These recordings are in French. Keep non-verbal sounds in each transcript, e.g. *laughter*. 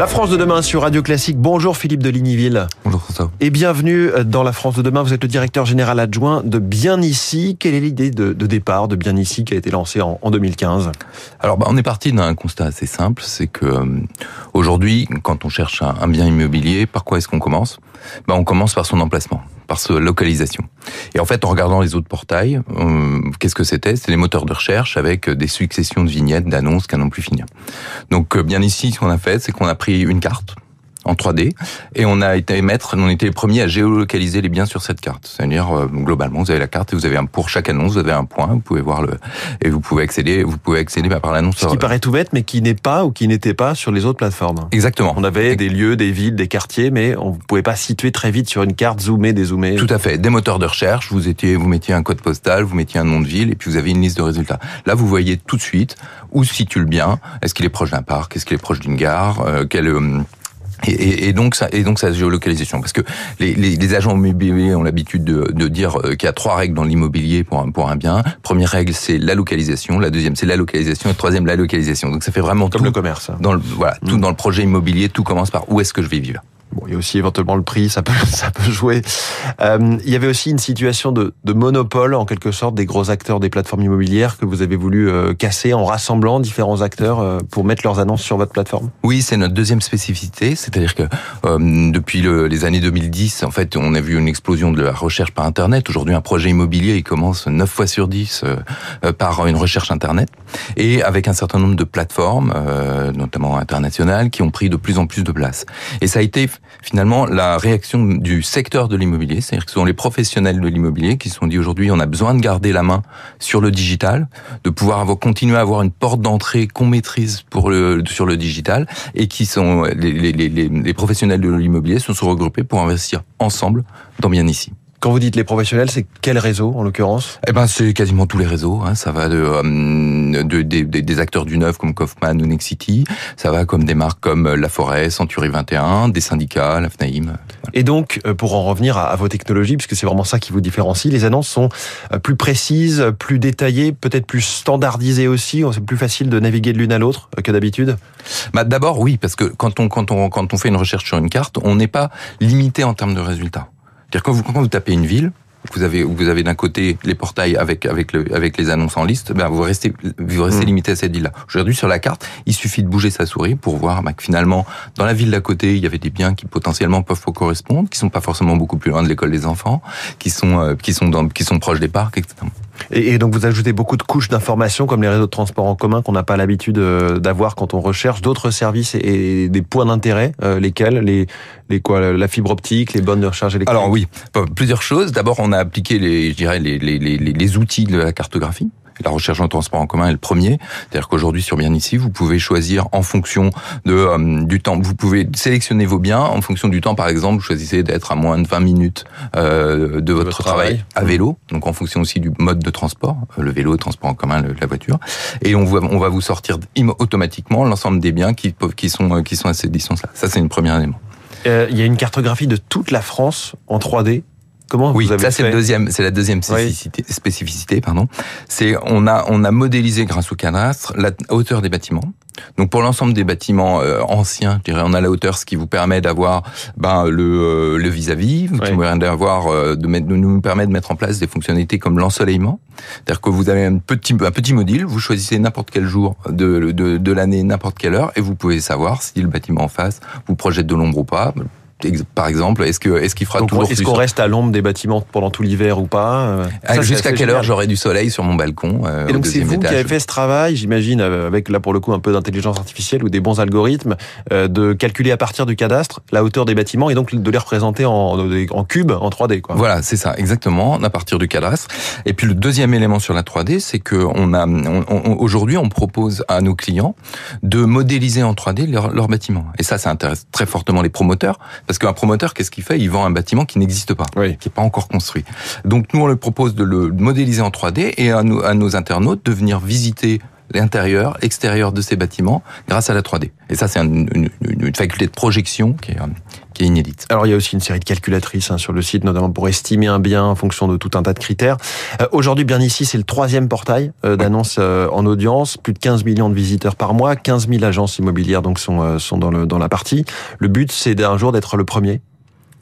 La France de demain sur Radio Classique. Bonjour Philippe de Ligniville. Bonjour François. Et bienvenue dans La France de demain. Vous êtes le directeur général adjoint de Bien Ici. Quelle est l'idée de, départ de Bien Ici qui a été lancée en, 2015 Alors bah, on est parti d'un constat assez simple, c'est que euh, aujourd'hui, quand on cherche un, bien immobilier, par quoi est-ce qu'on commence? Bah, On commence par son emplacement par sa localisation. Et en fait, en regardant les autres portails, euh, qu'est-ce que c'était? C'était les moteurs de recherche avec des successions de vignettes, d'annonces qu'à non plus finir. Donc, euh, bien ici, ce qu'on a fait, c'est qu'on a pris une carte en 3D et on a été mettre, on était les premiers à géolocaliser les biens sur cette carte. C'est-à-dire euh, globalement, vous avez la carte et vous avez un pour chaque annonce, vous avez un point, vous pouvez voir le et vous pouvez accéder, vous pouvez accéder par l'annonce. Ce qui paraît tout bête, mais qui n'est pas ou qui n'était pas sur les autres plateformes. Exactement. On avait des lieux, des villes, des quartiers, mais on ne pouvait pas situer très vite sur une carte, zoomer, dézoomer. Tout à fait. Des moteurs de recherche, vous étiez, vous mettiez un code postal, vous mettiez un nom de ville et puis vous avez une liste de résultats. Là, vous voyez tout de suite où se situe le bien. Est-ce qu'il est proche d'un parc? Est-ce qu'il est proche d'une gare? Euh, Quel euh, et, et, donc ça, et donc sa géolocalisation, parce que les, les, les agents immobiliers ont l'habitude de, de, dire euh, qu'il y a trois règles dans l'immobilier pour un, pour un bien. Première règle, c'est la localisation. La deuxième, c'est la localisation. Et la troisième, la localisation. Donc ça fait vraiment comme le commerce. Dans le, voilà, tout mmh. dans le projet immobilier, tout commence par où est-ce que je vais vivre. Bon, il y a aussi éventuellement le prix, ça peut, *laughs* ça peut jouer. Euh, il y avait aussi une situation de, de, monopole, en quelque sorte, des gros acteurs des plateformes immobilières que vous avez voulu euh, casser en rassemblant différents acteurs euh, pour mettre leurs annonces sur votre plateforme. Oui, c'est notre deuxième spécificité, c'est-à-dire que euh, depuis le, les années 2010, en fait, on a vu une explosion de la recherche par Internet. Aujourd'hui, un projet immobilier, il commence 9 fois sur 10 par une recherche Internet, et avec un certain nombre de plateformes, notamment internationales, qui ont pris de plus en plus de place. Et ça a été finalement la réaction du secteur de l'immobilier, c'est-à-dire que ce sont les professionnels de l'immobilier qui se sont dit aujourd'hui on a besoin de garder la main sur le digital, de pouvoir avoir, continuer à avoir une porte d'entrée qu'on maîtrise pour le, sur le digital et qui sont les, les, les, les professionnels de l'immobilier se sont regroupés pour investir ensemble dans bien ici. Quand vous dites les professionnels, c'est quel réseau en l'occurrence Eh ben, c'est quasiment tous les réseaux. Hein. Ça va de, euh, de, des acteurs du neuf comme Kaufman ou Nexity. Ça va comme des marques comme La Forêt, Century 21, des syndicats, la FNAIM. Et donc, euh, pour en revenir à, vos technologies, puisque c'est vraiment ça qui vous différencie, les annonces sont euh, plus précises, plus détaillées, peut-être plus standardisées aussi. C'est plus facile de naviguer de l'une à l'autre que d'habitude. Bah d'abord oui, parce que quand on quand on quand on fait une recherche sur une carte, on n'est pas limité en termes de résultats. C'est-à-dire quand vous, quand vous tapez une ville, vous avez vous avez d'un côté les portails avec avec le avec les annonces en liste, ben vous restez vous restez hmm. limité à cette ville-là. Aujourd'hui sur la carte, il suffit de bouger sa souris pour voir ben, que finalement dans la ville d'à côté, il y avait des biens qui potentiellement peuvent correspondre, qui sont pas forcément beaucoup plus loin de l'école des enfants, qui sont euh, qui sont dans, qui sont proches des parcs, etc. Et, donc vous ajoutez beaucoup de couches d'informations comme les réseaux de transport en commun qu'on n'a pas l'habitude euh, d'avoir quand on recherche d'autres services et, des points d'intérêt, euh, lesquels les, les quoi, la fibre optique, les bonnes de recharge électrique. Alors oui, plusieurs choses. D'abord, on a appliqué les, je dirais les, les, les, les outils de la cartographie la recherche en transport en commun est le premier. C'est-à-dire qu'aujourd'hui sur Bien ici, vous pouvez choisir en fonction de euh, du temps. Vous pouvez sélectionner vos biens en fonction du temps. Par exemple, vous choisissez d'être à moins de 20 minutes euh, de, votre, travail, à vélo. Donc en fonction aussi du mode de transport, euh, le vélo, le transport en commun, la voiture. Et on va, on va vous sortir automatiquement l'ensemble des biens qui, qui sont qui sont à cette distance-là. Ça c'est une première élément. Il y a une cartographie de toute la France en 3D Comment oui, vous avez ça c'est le deuxième, c'est la deuxième spécificité. spécificité pardon. C'est on a on a modélisé grâce au cadastre la hauteur des bâtiments. Donc pour l'ensemble des bâtiments euh, anciens, je dirais, on a la hauteur, ce qui vous permet d'avoir ben, le euh, le vis-à-vis, qui vous permet d'avoir euh, de, mettre, de nous permet de mettre en place des fonctionnalités comme l'ensoleillement. C'est-à-dire que vous avez un petit un petit module, vous choisissez n'importe quel jour de de, de l'année, n'importe quelle heure, et vous pouvez savoir si le bâtiment en face vous projette de l'ombre ou pas par exemple Est-ce que est-ce qu'il fera toujours Est-ce qu'on reste à l'ombre des bâtiments pendant tout l'hiver ou pas euh, ah, Jusqu'à quelle heure j'aurai du soleil sur mon balcon euh, Et donc c'est vous qui avez fait ce travail, j'imagine, euh, avec là pour le coup un peu d'intelligence artificielle ou des bons algorithmes, de calculer à partir du cadastre la hauteur des bâtiments et donc de les représenter en, en cube, en 3D. Quoi. Voilà, c'est ça, exactement, à partir du cadastre. Et puis le deuxième élément sur la 3D, c'est que on a aujourd'hui on propose à nos clients de modéliser en 3D leurs leur bâtiments. Et ça, ça intéresse très fortement les promoteurs parce qu'un promoteur, qu'est-ce qu'il fait? Il vend un bâtiment qui n'existe pas, qui n'est pas encore construit. Donc nous, on lui propose de le modéliser en 3D et à nos, à nos internautes de venir visiter l'intérieur, l'extérieur de ces bâtiments grâce à la 3D. Et ça, c'est une, une, une, faculté de projection qui est, qui est inédite. Alors il y a aussi une série de calculatrices hein, sur le site, notamment pour estimer un bien en fonction de tout un tas de critères. Euh, Aujourd'hui, bien ici, c'est le troisième portail euh, d'annonces euh, en audience, plus de 15 millions de visiteurs par mois, 15 000 agences immobilières donc sont euh, sont dans le dans la partie. Le but, c'est d'un jour d'être le premier.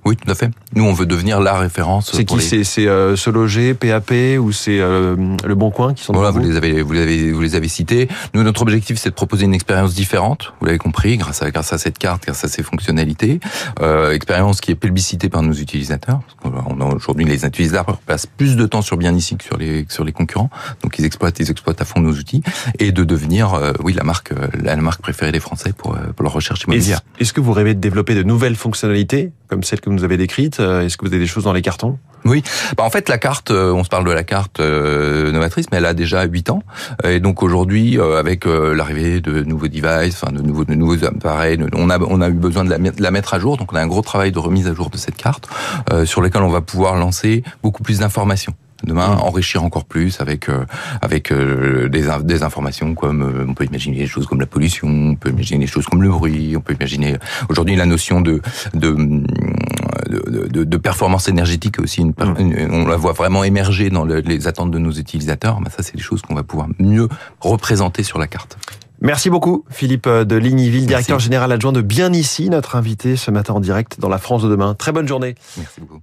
Oui, tout à fait. Nous, on veut devenir la référence. C'est qui les- C'est euh, Se Loger, PAP ou c'est euh, Le Bon Coin qui sont Voilà, vous vous les avez, vous les avez, vous les avez cités. Nous, notre objectif, c'est de proposer une expérience différente. Vous l'avez compris, grâce à, grâce à cette carte, grâce à ses fonctionnalités, euh, expérience qui est plébiscitée par nos utilisateurs. On a aujourd'hui les utilisateurs passent plus de temps sur bien ici que sur les que sur les concurrents. Donc, ils exploitent, ils exploitent à fond nos outils et de devenir, euh, oui, la marque, euh, la marque préférée des Français pour euh, pour leur recherche immobilière. est-ce que vous rêvez de développer de nouvelles fonctionnalités comme celles que vous nous avez décrites Euh, Est-ce que vous avez des choses dans les cartons? Bah, en fait, la carte, euh, on se parle de la carte euh, novatrice, mais elle a déjà 8 ans. Et donc aujourd'hui, avec l'arrivée de nouveaux devices, enfin de nouveaux, appareils, on a, eu besoin de la, mettre- à jour. Donc on a un gros travail de remise à jour de cette carte, sur lequel on va pouvoir lancer beaucoup plus d'informations. Demain, Mmh. enrichir encore plus avec euh, avec euh, des, in- des informations comme euh, on peut imaginer des choses comme la pollution, on peut imaginer des choses comme le bruit, on peut imaginer aujourd'hui la notion de de de, de, de performance énergétique aussi, une, Mm. une- on la voit vraiment émerger dans le- les attentes de nos utilisateurs. Bah, ça, c'est des choses qu'on va pouvoir mieux représenter sur la carte. Merci beaucoup, Philippe de Ligniville, Merci. directeur général adjoint de Bien Ici, notre invité ce matin en direct dans la France de demain. Très bonne journée. Merci beaucoup.